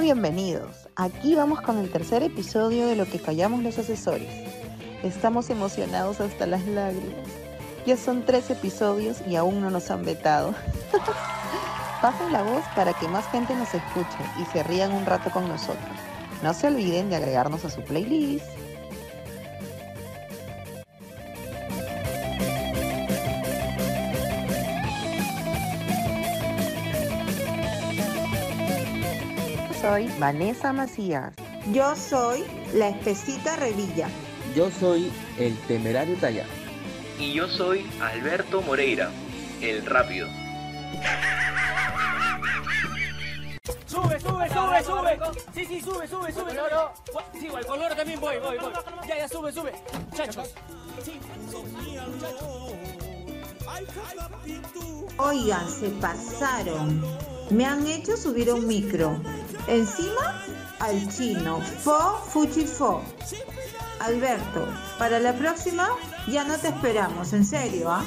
bienvenidos. Aquí vamos con el tercer episodio de Lo que callamos los asesores. Estamos emocionados hasta las lágrimas. Ya son tres episodios y aún no nos han vetado. Pasen la voz para que más gente nos escuche y se rían un rato con nosotros. No se olviden de agregarnos a su playlist. Soy Vanessa Macías. Yo soy la espesita Revilla. Yo soy el temerario Talla. Y yo soy Alberto Moreira, el rápido. Sube, sube, sube, sube. Sí, sí, sube, sube, sube. No, no. Sí, al color también voy, voy, voy. Ya, ya, sube, sube. Muchachos. Sí, Oigan, se pasaron. Me han hecho subir un micro. Encima, al chino. Fo, fuchi, fo. Alberto, para la próxima ya no te esperamos, en serio, ¿ah?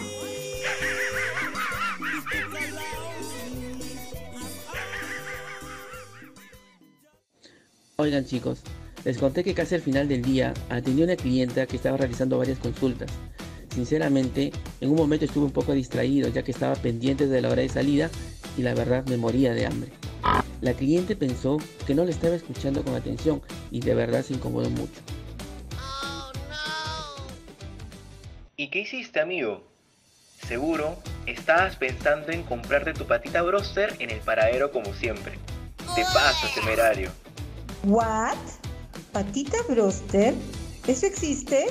Oigan chicos, les conté que casi al final del día atendí a una clienta que estaba realizando varias consultas. Sinceramente, en un momento estuve un poco distraído ya que estaba pendiente de la hora de salida y la verdad me moría de hambre. La cliente pensó que no le estaba escuchando con atención y de verdad se incomodó mucho. ¿Y qué hiciste, amigo? Seguro estabas pensando en comprarte tu patita broster en el paradero como siempre. Te paso, temerario. ¿What? ¿Patita broster? ¿Eso existe?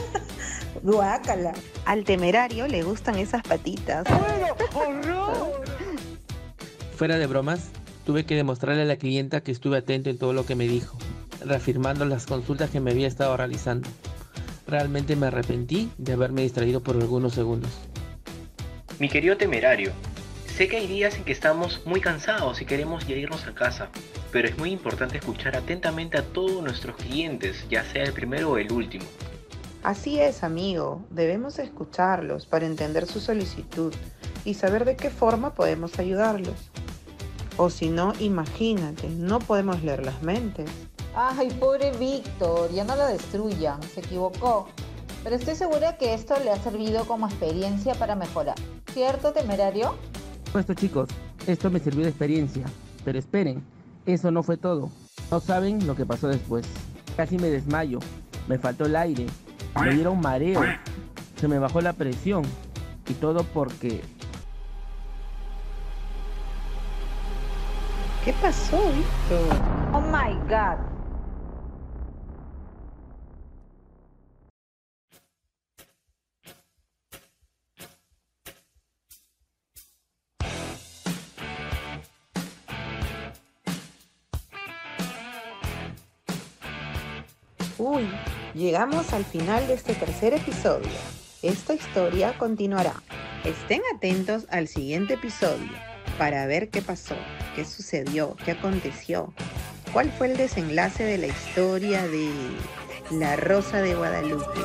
Guácala. Al temerario le gustan esas patitas. Fuera de bromas, tuve que demostrarle a la clienta que estuve atento en todo lo que me dijo, reafirmando las consultas que me había estado realizando. Realmente me arrepentí de haberme distraído por algunos segundos. Mi querido temerario, sé que hay días en que estamos muy cansados y queremos ya irnos a casa, pero es muy importante escuchar atentamente a todos nuestros clientes, ya sea el primero o el último. Así es, amigo. Debemos escucharlos para entender su solicitud y saber de qué forma podemos ayudarlos. O si no, imagínate, no podemos leer las mentes. Ay, pobre Víctor, ya no lo destruyan, se equivocó. Pero estoy segura que esto le ha servido como experiencia para mejorar. ¿Cierto, temerario? Puesto chicos, esto me sirvió de experiencia. Pero esperen, eso no fue todo. No saben lo que pasó después. Casi me desmayo, me faltó el aire, me dieron mareo, se me bajó la presión. Y todo porque ¿Qué pasó, Víctor? Oh my god. Uy, llegamos al final de este tercer episodio. Esta historia continuará. Estén atentos al siguiente episodio para ver qué pasó, qué sucedió, qué aconteció, cuál fue el desenlace de la historia de La Rosa de Guadalupe.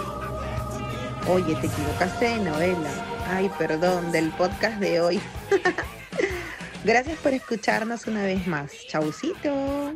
Oye, te equivocaste de novela. Ay, perdón, del podcast de hoy. Gracias por escucharnos una vez más. Chaucito.